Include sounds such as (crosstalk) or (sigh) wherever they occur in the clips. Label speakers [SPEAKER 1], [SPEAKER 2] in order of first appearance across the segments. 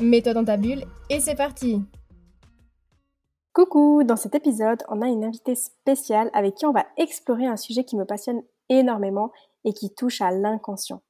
[SPEAKER 1] Mets-toi dans ta bulle et c'est parti Coucou, dans cet épisode, on a une invitée spéciale avec qui on va explorer un sujet qui me passionne énormément et qui touche à l'inconscient.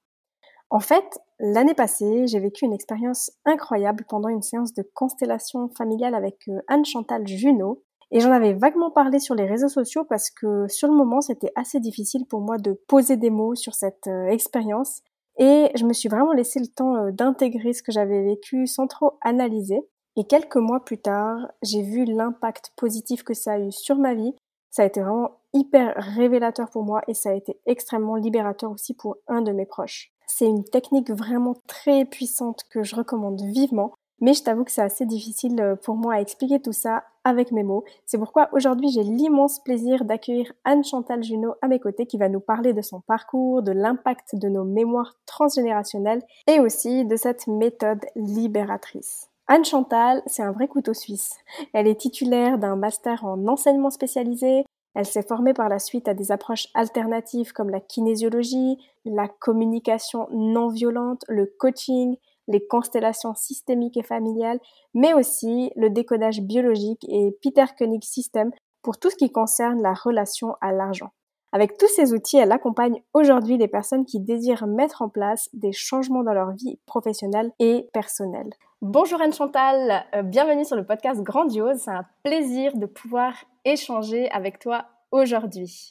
[SPEAKER 1] En fait, l'année passée, j'ai vécu une expérience incroyable pendant une séance de constellation familiale avec euh, Anne-Chantal Junot. Et j'en avais vaguement parlé sur les réseaux sociaux parce que sur le moment, c'était assez difficile pour moi de poser des mots sur cette euh, expérience. Et je me suis vraiment laissé le temps euh, d'intégrer ce que j'avais vécu sans trop analyser. Et quelques mois plus tard, j'ai vu l'impact positif que ça a eu sur ma vie. Ça a été vraiment hyper révélateur pour moi et ça a été extrêmement libérateur aussi pour un de mes proches. C'est une technique vraiment très puissante que je recommande vivement mais je t'avoue que c'est assez difficile euh, pour moi à expliquer tout ça avec mes mots. C'est pourquoi aujourd'hui j'ai l'immense plaisir d'accueillir Anne-Chantal Junot à mes côtés qui va nous parler de son parcours, de l'impact de nos mémoires transgénérationnelles et aussi de cette méthode libératrice. Anne Chantal, c'est un vrai couteau suisse. Elle est titulaire d'un master en enseignement spécialisé. Elle s'est formée par la suite à des approches alternatives comme la kinésiologie, la communication non violente, le coaching, les constellations systémiques et familiales, mais aussi le décodage biologique et Peter Koenig System pour tout ce qui concerne la relation à l'argent. Avec tous ces outils, elle accompagne aujourd'hui les personnes qui désirent mettre en place des changements dans leur vie professionnelle et personnelle. Bonjour Anne Chantal, euh, bienvenue sur le podcast Grandiose. C'est un plaisir de pouvoir échanger avec toi aujourd'hui.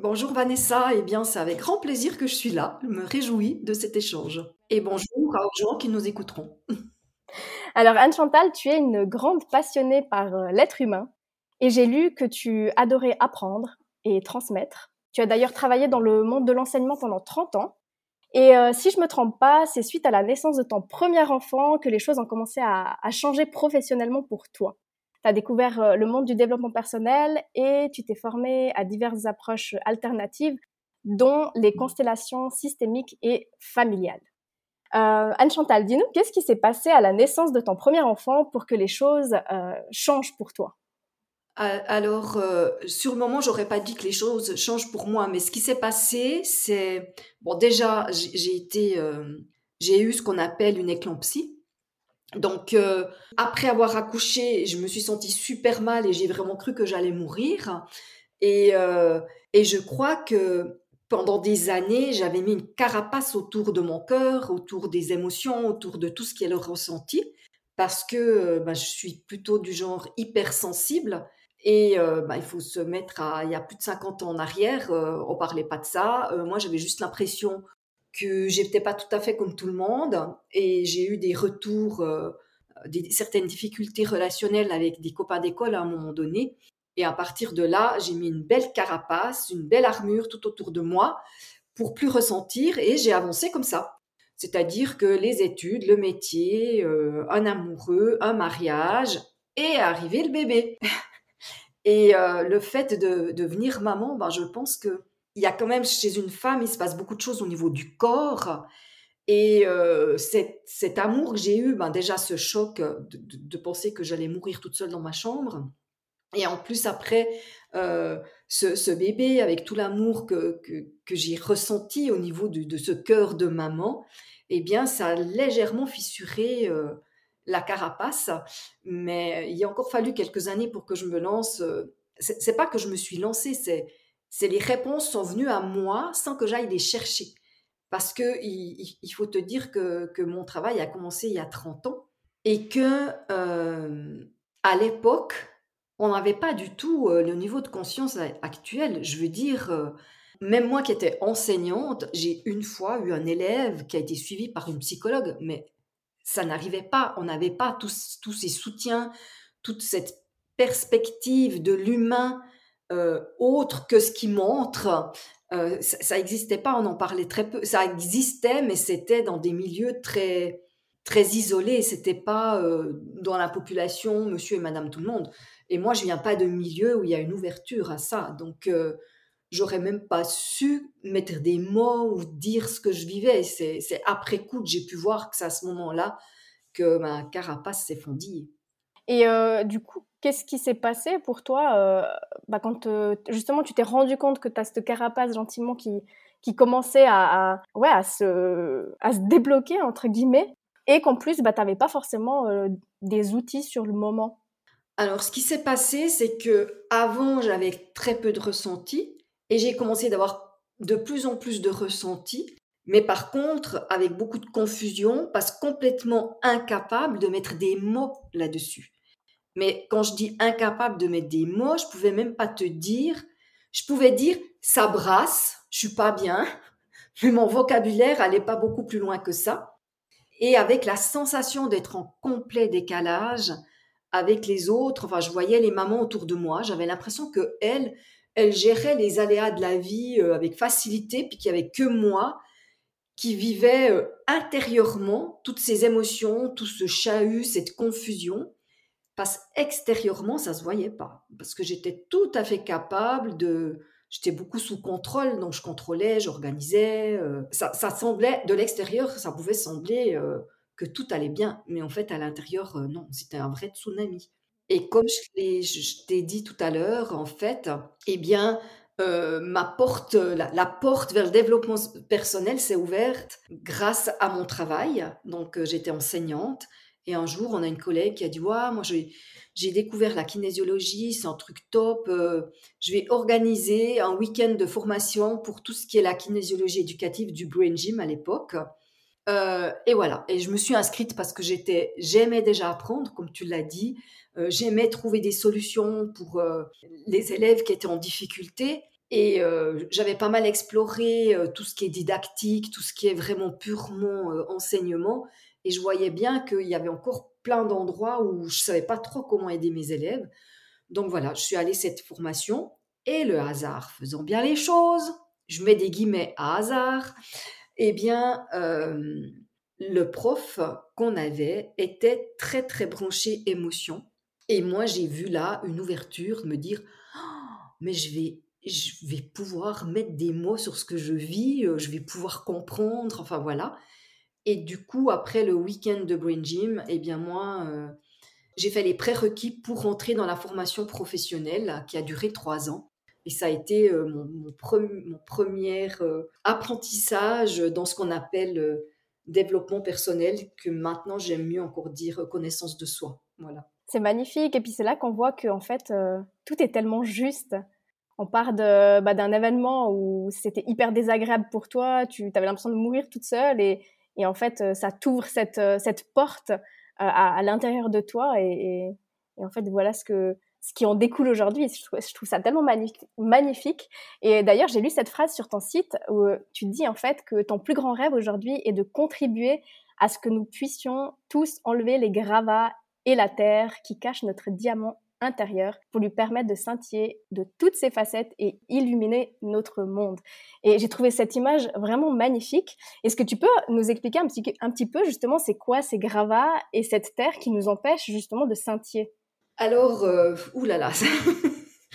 [SPEAKER 2] Bonjour Vanessa, et eh bien c'est avec grand plaisir que je suis là. Je me réjouis de cet échange. Et bonjour aux gens qui nous écouteront. (laughs)
[SPEAKER 1] Alors Anne Chantal, tu es une grande passionnée par euh, l'être humain et j'ai lu que tu adorais apprendre et transmettre. Tu as d'ailleurs travaillé dans le monde de l'enseignement pendant 30 ans. Et euh, si je me trompe pas, c'est suite à la naissance de ton premier enfant que les choses ont commencé à changer professionnellement pour toi tu as découvert euh, le monde du développement personnel et tu t'es formé à diverses approches alternatives, dont les constellations systémiques et familiales. Euh, Anne-Chantal, dis-nous, qu'est-ce qui s'est passé à la naissance de ton premier enfant pour que les choses euh, changent pour toi?
[SPEAKER 2] Alors, sur le moment, j'aurais pas dit que les choses changent pour moi, mais ce qui s'est passé, c'est bon. Déjà, j'ai eu ce qu'on appelle une éclampsie, donc, euh, après avoir accouché, je me suis sentie super mal et j'ai vraiment cru que j'allais mourir. Et, euh, et je crois que pendant des années, j'avais mis une carapace autour de mon cœur, autour des émotions, autour de tout ce qui est le ressenti, parce que euh, bah, je suis plutôt du genre hypersensible. Et bah, il faut se mettre à, il y a plus de 50 ans en arrière, on parlait pas de ça. moi, j'avais juste l'impression que j'étais pas tout à fait comme tout le monde et j'ai eu des retours, euh, des, certaines difficultés relationnelles avec des copains d'école à un moment donné. Et à partir de là, j'ai mis une belle carapace, une belle armure tout autour de moi pour plus ressentir et j'ai avancé comme ça. C'est-à-dire que les études, le métier, euh, un amoureux, un mariage et arrivé le bébé. (laughs) et euh, le fait de devenir maman, ben, je pense que il y a quand même chez une femme, il se passe beaucoup de choses au niveau du corps. Et euh, cet, amour que j'ai eu, ben déjà ce choc de, penser que j'allais mourir toute seule dans ma chambre. Et en plus, après, euh, ce, bébé, avec tout l'amour que, j'ai ressenti au niveau de, ce cœur de maman, eh bien, ça a légèrement fissuré euh, la carapace. Mais il a encore fallu quelques années pour que je me lance. C'est pas que je me suis lancée, c'est c'est les réponses sont venues à moi sans que j'aille les chercher. Parce que il, faut te dire que, mon travail a commencé il y a 30 ans et que euh, à l'époque, on n'avait pas du tout euh, le niveau de conscience actuel. Je veux dire, euh, même moi qui étais enseignante, j'ai une fois eu un élève qui a été suivi par une psychologue, mais ça n'arrivait pas. On n'avait pas tous, tous ces soutiens, toute cette perspective de l'humain euh, autre que ce qui montre. Euh, ça n'existait pas, on en parlait très peu. Ça existait, mais c'était dans des milieux très très isolé. C'était pas dans la population, monsieur et madame tout le monde. Et moi, je viens pas de milieu où il y a une ouverture à ça. Donc, j'aurais même pas su mettre des mots ou dire ce que je vivais. C'est après coup que j'ai pu voir que c'est à ce moment-là que ma carapace s'est.
[SPEAKER 1] Et du coup, qu'est-ce qui s'est passé pour toi bah, quand justement tu t'es rendu compte que tu as cette carapace gentiment qui, qui commençait à, ouais, à, se, à se débloquer, entre guillemets, et qu'en plus, bah, tu n'avais pas forcément des outils sur le moment?
[SPEAKER 2] Alors, ce qui s'est passé, c'est que avant, j'avais très peu de ressentis et j'ai commencé d'avoir de plus en plus de ressentis, mais par contre, avec beaucoup de confusion, parce complètement incapable de mettre des mots là-dessus. Mais quand je dis incapable de mettre des mots, je pouvais même pas te dire, je pouvais dire ça brasse, je suis pas bien, (laughs) mais mon vocabulaire allait pas beaucoup plus loin que ça. Et avec la sensation d'être en complet décalage avec les autres, enfin, je voyais les mamans autour de moi, j'avais l'impression que elles, elles géraient les aléas de la vie euh, avec facilité, puis qu'il y avait que moi qui vivais euh, intérieurement toutes ces émotions, tout ce chahut, cette confusion, parce extérieurement, ça se voyait pas, parce que j'étais tout à fait capable de, j'étais beaucoup sous contrôle, donc je contrôlais, j'organisais. Euh, ça, semblait, de l'extérieur, ça pouvait sembler que tout allait bien, mais en fait, à l'intérieur, non, c'était un vrai tsunami. Et comme je t'ai dit tout à l'heure, en fait, eh bien, euh, ma porte, la, porte vers le développement personnel s'est ouverte grâce à mon travail. Donc, euh, j'étais enseignante. Et un jour, on a une collègue qui a dit Ouais, moi, j'ai découvert la kinésiologie, c'est un truc top. Euh, je vais organiser un week-end de formation pour tout ce qui est la kinésiologie éducative du Brain Gym à l'époque. et voilà. Et je me suis inscrite parce que j'aimais déjà apprendre, comme tu l'as dit. Euh, j'aimais trouver des solutions pour euh, les élèves qui étaient en difficulté. Et euh, j'avais pas mal exploré tout ce qui est didactique, tout ce qui est vraiment purement enseignement. Et je voyais bien qu'il y avait encore plein d'endroits où je savais pas trop comment aider mes élèves. Donc voilà, je suis allée cette formation et le hasard faisant bien les choses, je mets des guillemets à hasard, eh bien, le prof qu'on avait était très très branché émotion. Et moi, j'ai vu là une ouverture, me dire, «Oh, mais je vais, je vais pouvoir mettre des mots sur ce que je vis, euh, je vais pouvoir comprendre, enfin voilà. Et du coup, après le week-end de Brain Gym, eh bien moi, euh, j'ai fait les prérequis pour rentrer dans la formation professionnelle qui a duré trois ans. Et ça a été euh, mon, premier apprentissage dans ce qu'on appelle développement personnel, que maintenant j'aime mieux encore dire connaissance de soi. Voilà.
[SPEAKER 1] C'est magnifique. Et puis c'est là qu'on voit que en fait, euh, tout est tellement juste. On part bah, d'un événement où c'était hyper désagréable pour toi, tu avais l'impression de mourir toute seule et, et en fait, euh, ça t'ouvre cette, euh, cette porte à, à l'intérieur de toi et, en fait, voilà ce, que, ce qui en découle aujourd'hui. Je, trouve ça tellement magnifique. Et d'ailleurs, j'ai lu cette phrase sur ton site où tu dis en fait que ton plus grand rêve aujourd'hui est de contribuer à ce que nous puissions tous enlever les gravats et la terre qui cache notre diamant pour lui permettre de scintiller de toutes ses facettes et illuminer notre monde. Et j'ai trouvé cette image vraiment magnifique. Est-ce que tu peux nous expliquer un petit, un petit peu justement c'est quoi ces gravats et cette terre qui nous empêche justement de scintiller?
[SPEAKER 2] Alors, euh, oulala.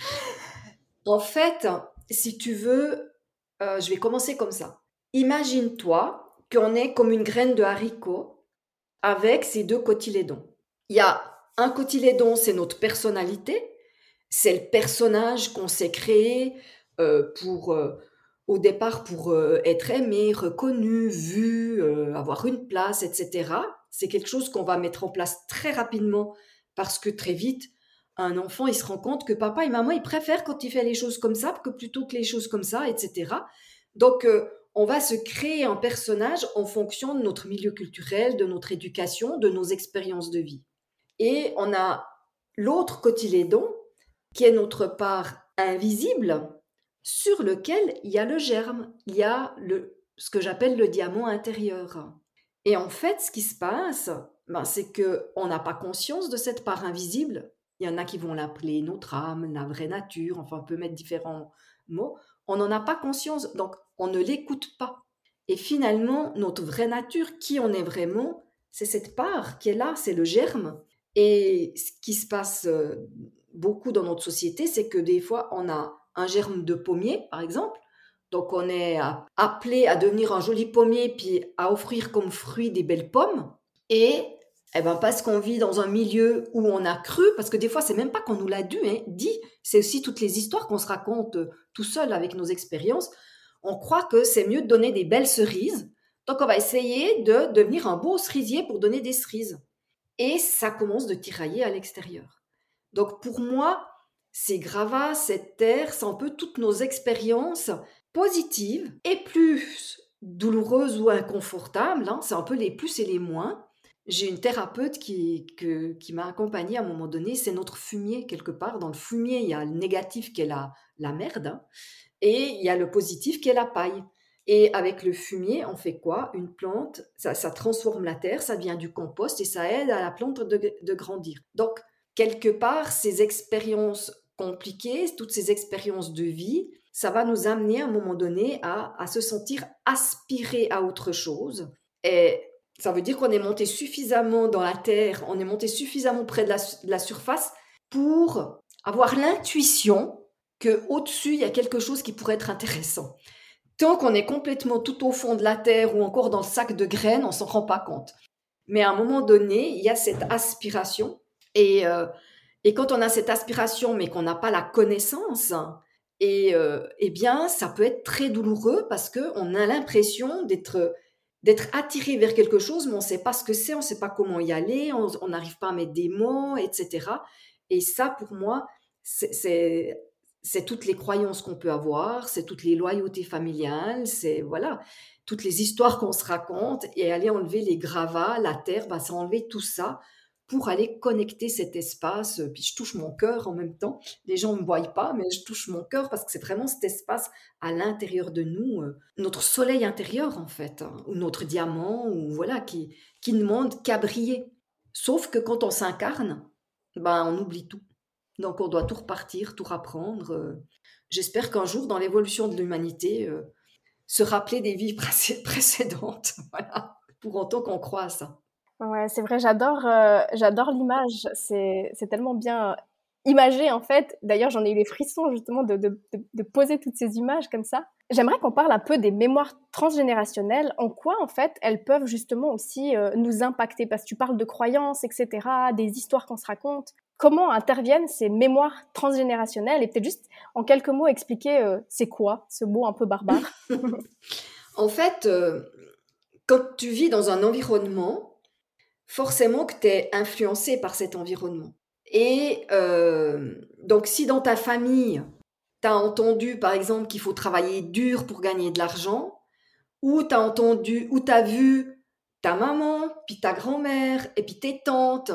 [SPEAKER 2] (laughs) en fait, si tu veux, euh, je vais commencer comme ça. Imagine-toi qu'on est comme une graine de haricot avec ces deux cotylédons. Il y a un cotylédon, c'est notre personnalité, c'est le personnage qu'on s'est créé euh, pour, euh, au départ pour euh, être aimé, reconnu, vu, avoir une place, etc. C'est quelque chose qu'on va mettre en place très rapidement parce que très vite, un enfant, il se rend compte que papa et maman, ils préfèrent quand il fait les choses comme ça que plutôt que les choses comme ça, etc. Donc, on va se créer un personnage en fonction de notre milieu culturel, de notre éducation, de nos expériences de vie. Et on a l'autre cotylédon, qui est notre part invisible, sur lequel il y a le germe, il y a le, ce que j'appelle le diamant intérieur. Et en fait, ce qui se passe, ben, c'est que on n'a pas conscience de cette part invisible. Il y en a qui vont l'appeler notre âme, la vraie nature, enfin on peut mettre différents mots. On n'en a pas conscience, donc on ne l'écoute pas. Et finalement, notre vraie nature, qui on est vraiment, c'est cette part qui est là, c'est le germe. Et ce qui se passe euh, beaucoup dans notre société, c'est que des fois, on a un germe de pommier, par exemple. Donc, on est appelé à devenir un joli pommier, puis à offrir comme fruit des belles pommes. Et eh ben, parce qu'on vit dans un milieu où on a cru, parce que des fois, c'est même pas qu'on nous l'a hein, dit, c'est aussi toutes les histoires qu'on se raconte euh, tout seul avec nos expériences. On croit que c'est mieux de donner des belles cerises. Donc, on va essayer de devenir un beau cerisier pour donner des cerises. Et ça commence de tirailler à l'extérieur. Donc, pour moi, ces gravats, cette terre, c'est un peu toutes nos expériences positives et plus douloureuses ou inconfortables. Hein. c'est un peu les plus et les moins j'ai une thérapeute qui, qui m'a accompagnée à un moment donné. C'est notre fumier, quelque part. Dans le fumier, il y a le négatif qui est la, la merde hein, et il y a le positif qui est la paille. Et avec le fumier, on fait quoi? Une plante, ça, transforme la terre, ça devient du compost et ça aide à la plante de, grandir. Donc, quelque part, ces expériences compliquées, toutes ces expériences de vie, ça va nous amener à un moment donné à, se sentir aspiré à autre chose. Et ça veut dire qu'on est monté suffisamment dans la terre, on est monté suffisamment près de la, surface pour avoir l'intuition que au-dessus il y a quelque chose qui pourrait être intéressant. Tant qu'on est complètement tout au fond de la terre ou encore dans le sac de graines, on s'en rend pas compte. Mais à un moment donné, il y a cette aspiration et euh, et quand on a cette aspiration mais qu'on n'a pas la connaissance, et euh, eh bien ça peut être très douloureux parce que on a l'impression d'être d'être attiré vers quelque chose, mais on ne sait pas ce que c'est, on ne sait pas comment y aller, on n'arrive pas à mettre des mots, etc. Et ça, pour moi, c'est toutes les croyances qu'on peut avoir, c'est toutes les loyautés familiales, c'est voilà, toutes les histoires qu'on se raconte et aller enlever les gravats, la terre, bah, c'est enlever tout ça pour aller connecter cet espace. Puis je touche mon cœur en même temps. Les gens ne me voient pas, mais je touche mon cœur parce que c'est vraiment cet espace à l'intérieur de nous, euh, notre soleil intérieur en fait, hein, ou notre diamant, ou voilà, qui, qui ne demande qu'à briller. Sauf que quand on s'incarne, ben on oublie tout. Donc on doit tout repartir, tout rapprendre. Euh. J'espère qu'un jour, dans l'évolution de l'humanité, euh, se rappeler des vies (laughs) précédentes, (laughs) pour autant qu'on croit à ça.
[SPEAKER 1] Ouais, c'est vrai, j'adore, euh, j'adore l'image. C'est, tellement bien imagé en fait. D'ailleurs, j'en ai eu les frissons justement de, de, poser toutes ces images comme ça. J'aimerais qu'on parle un peu des mémoires transgénérationnelles. En quoi en fait elles peuvent justement aussi euh, nous impacter? Parce que tu parles de croyances, etc., des histoires qu'on se raconte. Comment interviennent ces mémoires transgénérationnelles? Et peut-être juste en quelques mots expliquer euh, c'est quoi ce mot un peu barbare? (laughs) (laughs)
[SPEAKER 2] en fait, quand tu vis dans un environnement forcément que tu es influencé par cet environnement. Et euh, donc si dans ta famille, tu as entendu par exemple qu'il faut travailler dur pour gagner de l'argent, ou tu as entendu, ou tu vu ta maman, puis ta grand-mère, et puis tes tantes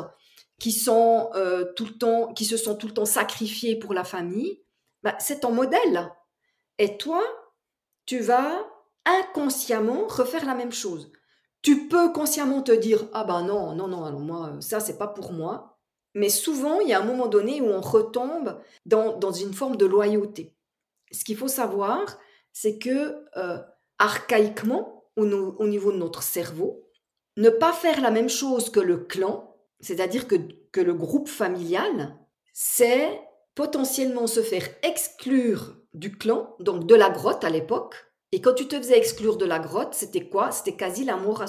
[SPEAKER 2] qui sont euh, tout le temps, qui se sont tout le temps sacrifiées pour la famille, bah, c'est ton modèle. Et toi, tu vas inconsciemment refaire la même chose. Tu peux consciemment te dire ah ben non non non alors moi ça c'est pas pour moi. Mais souvent il y a un moment donné où on retombe dans, dans une forme de loyauté. Ce qu'il faut savoir, c'est que euh, archaïquement au, au, niveau de notre cerveau, ne pas faire la même chose que le clan, c'est-à-dire que, que le groupe familial, c'est potentiellement se faire exclure du clan, donc de la grotte à l'époque, et quand tu te faisais exclure de la grotte, c'était quoi? C'était quasi la mort.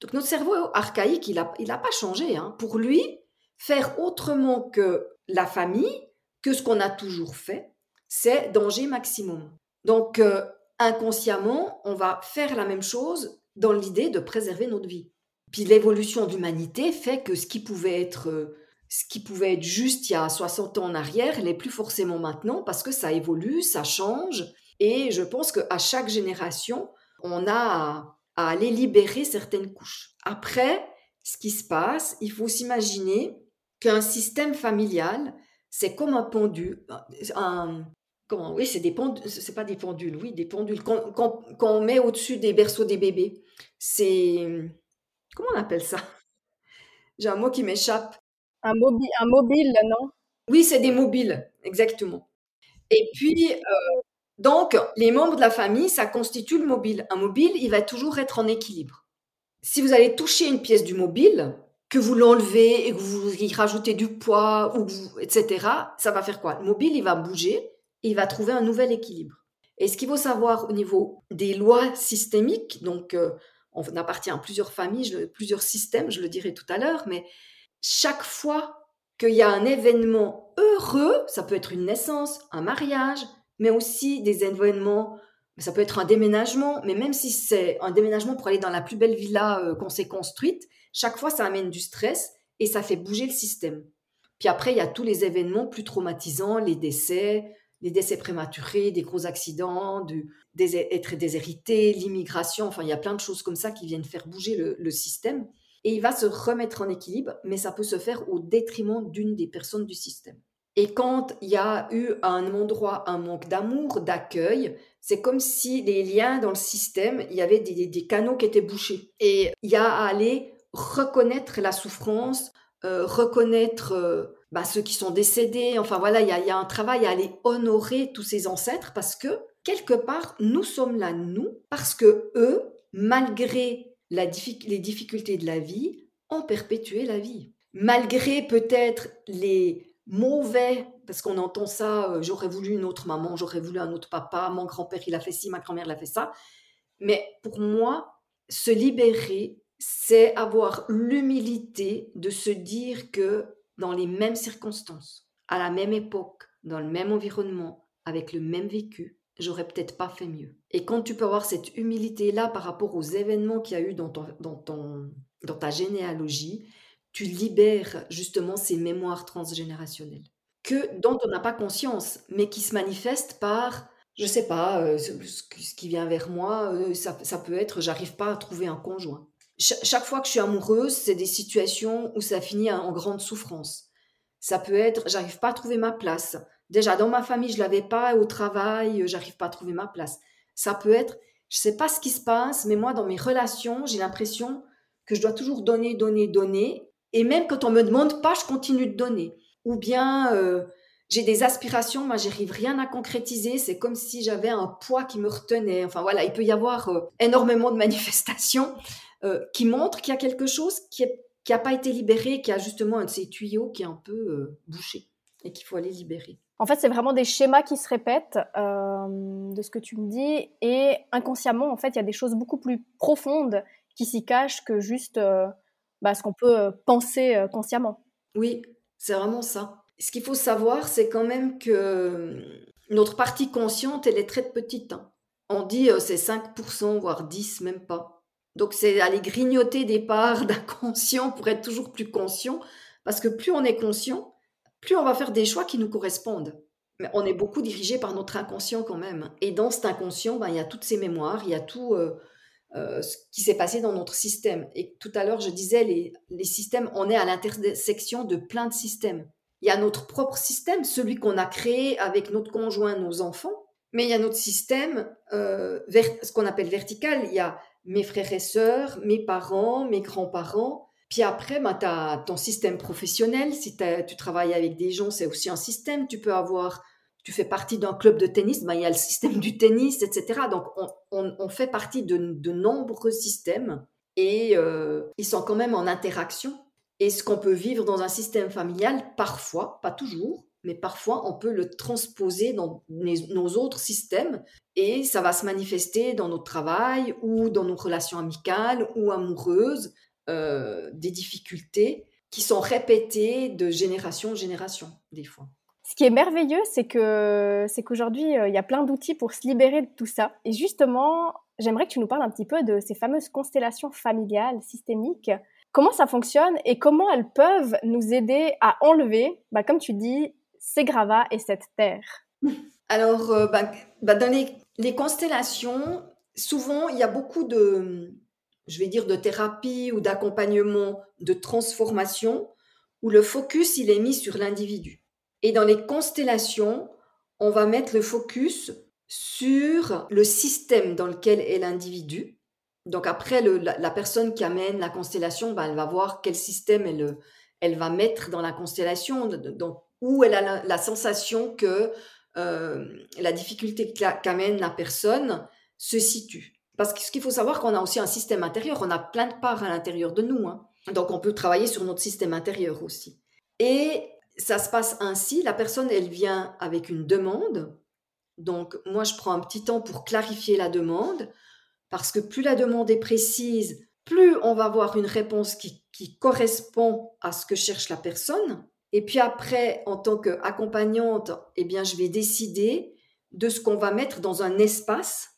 [SPEAKER 2] Donc notre cerveau archaïque, il n'a il a pas changé. Hein. Pour lui, faire autrement que la famille, que ce qu'on a toujours fait, c'est danger maximum. Donc euh, inconsciemment, on va faire la même chose dans l'idée de préserver notre vie. Puis l'évolution de l'humanité fait que ce qui pouvait être euh, ce qui pouvait être juste il y a 60 ans en arrière n'est plus forcément maintenant parce que ça évolue, ça change et je pense qu'à chaque génération, on a à, aller libérer certaines couches. Après, ce qui se passe, il faut s'imaginer qu'un système familial, c'est comme un pendule, un, comment, oui, c'est des pendules, c'est pas des pendules, oui, des pendules qu'on met au-dessus des berceaux des bébés. C'est, comment on appelle ça? J'ai un mot qui m'échappe.
[SPEAKER 1] Un, un mobile, non?
[SPEAKER 2] Oui, c'est des mobiles, exactement. Et puis, euh, donc, les membres de la famille, ça constitue le mobile. Un mobile, il va toujours être en équilibre. si vous allez toucher une pièce du mobile, que vous l'enlevez et que vous y rajoutez du poids, ou etc., ça va faire quoi? Le mobile, il va bouger et il va trouver un nouvel équilibre. Et ce qu'il faut savoir au niveau des lois systémiques, donc euh, on appartient à plusieurs familles, plusieurs systèmes, je le dirai tout à l'heure, mais chaque fois qu'il y a un événement heureux, ça peut être une naissance, un mariage, mais aussi des événements, ça peut être un déménagement, mais même si c'est un déménagement pour aller dans la plus belle villa euh, qu'on s'est construite, chaque fois ça amène du stress et ça fait bouger le système. Puis après, il y a tous les événements plus traumatisants, les décès, les décès prématurés, des gros accidents, être déshérité, l'immigration, enfin il y a plein de choses comme ça qui viennent faire bouger le, système. Et il va se remettre en équilibre, mais ça peut se faire au détriment d'une des personnes du système. Et quand il y a eu à un endroit un manque d'amour, d'accueil, c'est comme si les liens dans le système, il y avait des, canaux qui étaient bouchés. Et il y a à aller reconnaître la souffrance, euh, reconnaître euh, bah, ceux qui sont décédés. Enfin voilà, il y a, un travail à aller honorer tous ces ancêtres parce que quelque part, nous sommes là, nous, parce que eux, malgré les difficultés de la vie, ont perpétué la vie. Malgré peut-être les mauvais, parce qu'on entend ça, euh, j'aurais voulu une autre maman, j'aurais voulu un autre papa, mon grand-père il a fait ci, ma grand-mère l'a fait ça. Mais pour moi, se libérer, c'est avoir l'humilité de se dire que dans les mêmes circonstances, à la même époque, dans le même environnement, avec le même vécu, j'aurais peut-être pas fait mieux. Et quand tu peux avoir cette humilité-là par rapport aux événements qu'il y a eu dans, ton, dans, ton, dans ta généalogie, tu libères justement ces mémoires transgénérationnelles que dont on n'a pas conscience, mais qui se manifestent par, je sais pas, euh, ce, qui vient vers moi, euh, ça, ça peut être, j'arrive pas à trouver un conjoint chaque fois que je suis amoureuse, c'est des situations où ça finit en grande souffrance. Ça peut être, j'arrive pas à trouver ma place. Déjà, dans ma famille, je l'avais pas, au travail, euh, j'arrive pas à trouver ma place. Ça peut être, je sais pas ce qui se passe, mais moi, dans mes relations, j'ai l'impression que je dois toujours donner, donner, donner. Et même quand on me demande pas, je continue de donner. Ou bien, euh, j'ai des aspirations, moi, j'arrive rien à concrétiser. C'est comme si j'avais un poids qui me retenait. Enfin, voilà, il peut y avoir euh, énormément de manifestations. Euh, qui montre qu'il y a quelque chose qui n'a pas été libéré, qui a justement un de ces tuyaux qui est un peu bouché et qu'il faut aller libérer.
[SPEAKER 1] En fait, c'est vraiment des schémas qui se répètent de ce que tu me dis et inconsciemment, en fait, il y a des choses beaucoup plus profondes qui s'y cachent que juste bah, ce qu'on peut penser consciemment.
[SPEAKER 2] Oui, c'est vraiment ça. Ce qu'il faut savoir, c'est quand même que notre partie consciente, elle est très petite. Hein. On dit c'est 5%, voire 10, même pas. Donc c'est aller grignoter des parts (laughs) d'inconscient pour être toujours plus conscient, parce que plus on est conscient, plus on va faire des choix qui nous correspondent. Mais on est beaucoup dirigé par notre inconscient quand même. Et dans cet inconscient, ben, il y a toutes ces mémoires, il y a tout euh, euh, ce qui s'est passé dans notre système. Et tout à l'heure, je disais, les, les systèmes, on est à l'intersection de plein de systèmes. Il y a notre propre système, celui qu'on a créé avec notre conjoint, nos enfants, mais il y a notre système, euh, ce qu'on appelle vertical. Il y a mes frères et sœurs, mes parents, mes grands-parents. Puis après, ben, tu as ton système professionnel. Si tu travailles avec des gens, c'est aussi un système. Tu peux avoir, tu fais partie d'un club de tennis, ben, il y a le système du tennis, etc. Donc, on, fait partie de, nombreux systèmes et euh, ils sont quand même en interaction. Et ce qu'on peut vivre dans un système familial, parfois, pas toujours, mais parfois on peut le transposer dans nos autres systèmes et ça va se manifester dans notre travail ou dans nos relations amicales ou amoureuses, euh, des difficultés qui sont répétées de génération en génération, des fois.
[SPEAKER 1] Ce qui est merveilleux, c'est que c'est qu'aujourd'hui, euh, il y a plein d'outils pour se libérer de tout ça. Et justement, j'aimerais que tu nous parles un petit peu de ces fameuses constellations familiales systémiques. Comment ça fonctionne et comment elles peuvent nous aider à enlever, bah, comme tu dis, ces gravats et cette terre?
[SPEAKER 2] Alors, euh, bah, bah, dans les, constellations, souvent, il y a beaucoup de, je vais dire, de thérapie ou d'accompagnement, de transformation, où le focus, il est mis sur l'individu. Et dans les constellations, on va mettre le focus sur le système dans lequel est l'individu. Donc après, la, personne qui amène la constellation, bah, elle va voir quel système elle, va mettre dans la constellation. Donc où elle a la, sensation que euh, la difficulté qu'amène la personne se situe. Parce qu'il faut savoir, qu'on a aussi un système intérieur, on a plein de parts à l'intérieur de nous. Hein. Donc on peut travailler sur notre système intérieur aussi. Et ça se passe ainsi, la personne, elle vient avec une demande. Donc moi, je prends un petit temps pour clarifier la demande, parce que plus la demande est précise, plus on va avoir une réponse qui, correspond à ce que cherche la personne. Et puis après, en tant qu'accompagnante, eh bien, je vais décider de ce qu'on va mettre dans un espace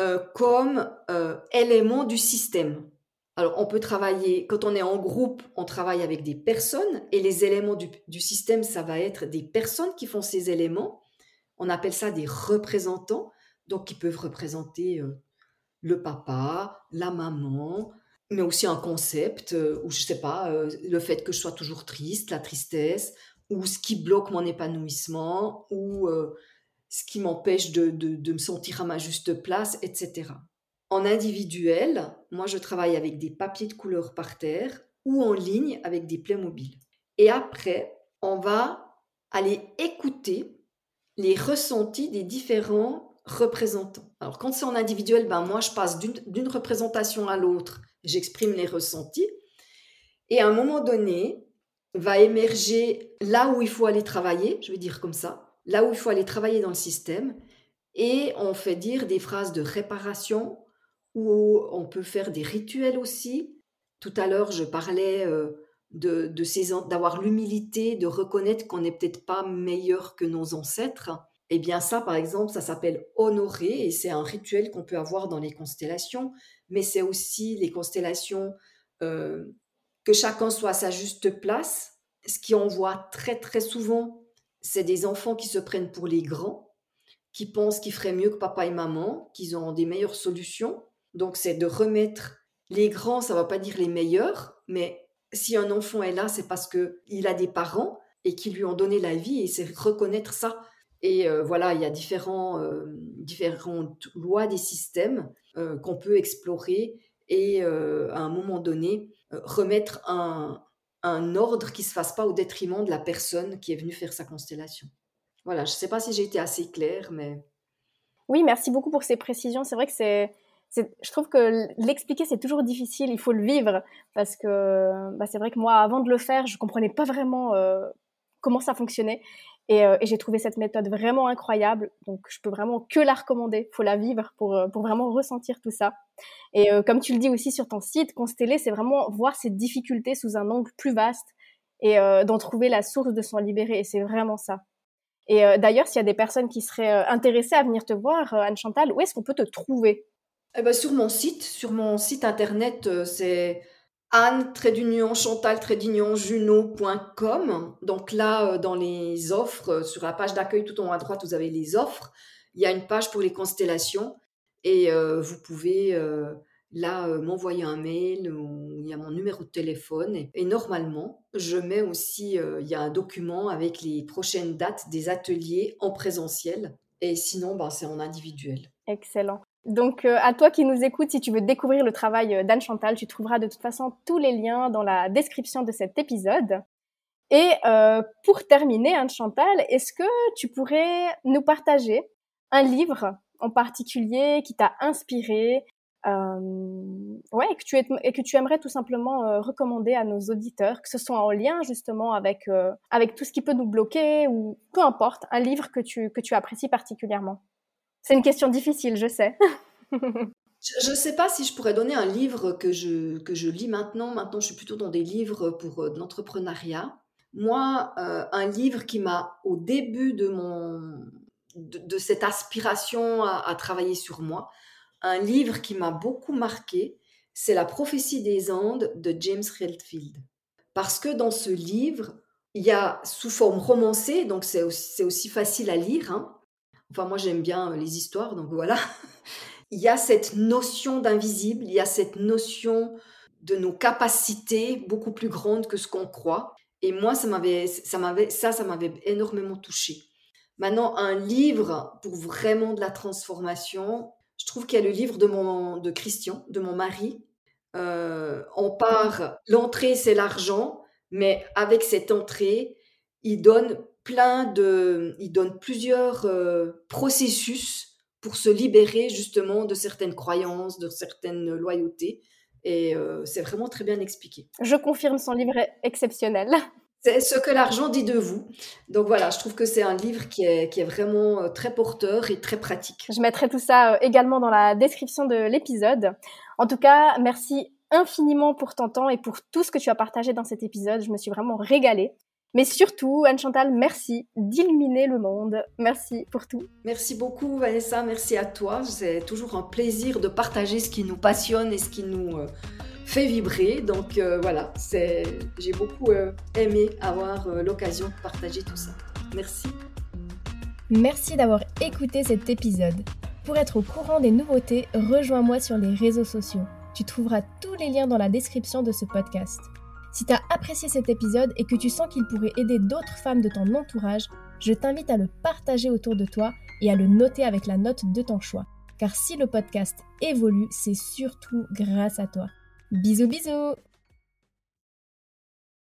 [SPEAKER 2] euh, comme euh, élément du système. Alors, on peut travailler, quand on est en groupe, on travaille avec des personnes et les éléments du, système, ça va être des personnes qui font ces éléments. On appelle ça des représentants, donc qui peuvent représenter euh, le papa, la maman, mais aussi un concept, ou je sais pas, le fait que je sois toujours triste, la tristesse, ou ce qui bloque mon épanouissement, ou ce qui m'empêche de, me sentir à ma juste place, etc. En individuel, moi je travaille avec des papiers de couleur par terre ou en ligne avec des mobiles. Et après, on va aller écouter les ressentis des différents représentants. Alors quand c'est en individuel, ben moi je passe d'une représentation à l'autre, j'exprime les ressentis. Et à un moment donné, va émerger là où il faut aller travailler, je vais dire comme ça, là où il faut aller travailler dans le système. Et on fait dire des phrases de réparation ou on peut faire des rituels aussi. Tout à l'heure, je parlais euh, de, d'avoir l'humilité, de reconnaître qu'on n'est peut-être pas meilleur que nos ancêtres. Eh bien ça, par exemple, ça s'appelle honorer et c'est un rituel qu'on peut avoir dans les constellations, mais c'est aussi les constellations euh, que chacun soit à sa juste place. Ce qui on voit très très souvent c'est des enfants qui se prennent pour les grands, qui pensent qu'ils feraient mieux que papa et maman, qu'ils ont des meilleures solutions. Donc c'est de remettre les grands, ça ne va pas dire les meilleurs, mais si un enfant est là, c'est parce que il a des parents et qui lui ont donné la vie et c'est reconnaître ça. Et euh, voilà, il y a différents, euh, différentes lois des systèmes euh, qu'on peut explorer et à un moment donné remettre un, un ordre qui se fasse pas au détriment de la personne qui est venue faire sa constellation. Voilà, je ne sais pas si j'ai été assez claire, mais...
[SPEAKER 1] Oui, merci beaucoup pour ces précisions. C'est vrai que c'est... Je trouve que l'expliquer, c'est toujours difficile, il faut le vivre, parce que bah, c'est vrai que moi, avant de le faire, je comprenais pas vraiment euh, comment ça fonctionnait. Euh, et, j'ai trouvé cette méthode vraiment incroyable. Donc, je peux vraiment que la recommander. Faut la vivre pour, euh, pour vraiment ressentir tout ça. Et comme tu le dis aussi sur ton site, consteller, c'est vraiment voir ces difficultés sous un angle plus vaste et d'en trouver la source de s'en libérer. Et c'est vraiment ça. Et d'ailleurs, s'il y a des personnes qui seraient intéressées à venir te voir, Anne Chantal, où est-ce qu'on peut te trouver?
[SPEAKER 2] Eh ben, Sur mon site, sur mon site internet, c'est Anne, Chantal, juno.com. Donc là, euh, dans les offres, euh, sur la page d'accueil tout en haut à droite, vous avez les offres. Il y a une page pour les constellations et euh, vous pouvez là m'envoyer un mail ou il y a mon numéro de téléphone. Et, normalement, je mets aussi, il y a un document avec les prochaines dates des ateliers en présentiel. Et sinon, ben, c'est en individuel.
[SPEAKER 1] Excellent. Donc, euh, à toi qui nous écoutes, si tu veux découvrir le travail euh, d'Anne Chantal, tu trouveras de toute façon tous les liens dans la description de cet épisode. Et euh, pour terminer, Anne Chantal, est-ce que tu pourrais nous partager un livre en particulier qui t'a inspiré, ouais, et que, tu aimerais tout simplement recommander à nos auditeurs, que ce soit en lien justement avec avec tout ce qui peut nous bloquer ou peu importe, un livre que tu que tu apprécies particulièrement? C'est une question difficile, je sais. (laughs)
[SPEAKER 2] Je ne sais pas si je pourrais donner un livre que je, que je lis maintenant. Maintenant, je suis plutôt dans des livres pour euh, l'entrepreneuriat. Moi, euh, un livre qui m'a, au début de, mon, de, cette aspiration à, travailler sur moi, un livre qui m'a beaucoup marqué, c'est La prophétie des Andes de James Redfield. Parce que dans ce livre, il y a sous forme romancée, donc c'est aussi, aussi, facile à lire, hein, Enfin, moi, j'aime bien euh, les histoires, donc voilà. (laughs) il y a cette notion d'invisible, il y a cette notion de nos capacités beaucoup plus grandes que ce qu'on croit. Et moi, ça m'avait, ça m'avait, ça, ça m'avait énormément touché. Maintenant, un livre pour vraiment de la transformation, je trouve qu'il y a le livre de mon, de Christian, de mon mari. Euh, on part, l'entrée c'est l'argent, mais avec cette entrée, il donne plein de, il donne plusieurs euh, processus pour se libérer justement de certaines croyances, de certaines loyautés. Et euh, c'est vraiment très bien expliqué.
[SPEAKER 1] Je confirme, son livre est exceptionnel.
[SPEAKER 2] C'est ce que l'argent dit de vous. Donc voilà, je trouve que c'est un livre qui est, qui est vraiment euh, très porteur et très pratique.
[SPEAKER 1] Je mettrai tout ça également dans la description de l'épisode. En tout cas, merci infiniment pour ton temps et pour tout ce que tu as partagé dans cet épisode. Je me suis vraiment régalée. Mais surtout, Anne-Chantal, merci d'illuminer le monde. Merci pour tout.
[SPEAKER 2] Merci beaucoup, Vanessa. Merci à toi. C'est toujours un plaisir de partager ce qui nous passionne et ce qui nous euh, fait vibrer. Donc euh, voilà, c'est, j'ai beaucoup euh, aimé avoir l'occasion de partager tout ça. Merci.
[SPEAKER 1] Merci d'avoir écouté cet épisode. Pour être au courant des nouveautés, rejoins-moi sur les réseaux sociaux. Tu trouveras tous les liens dans la description de ce podcast. Si tu as apprécié cet épisode et que tu sens qu'il pourrait aider d'autres femmes de ton entourage, je t'invite à le partager autour de toi et à le noter avec la note de ton choix. Car si le podcast évolue, c'est surtout grâce à toi. Bisous bisous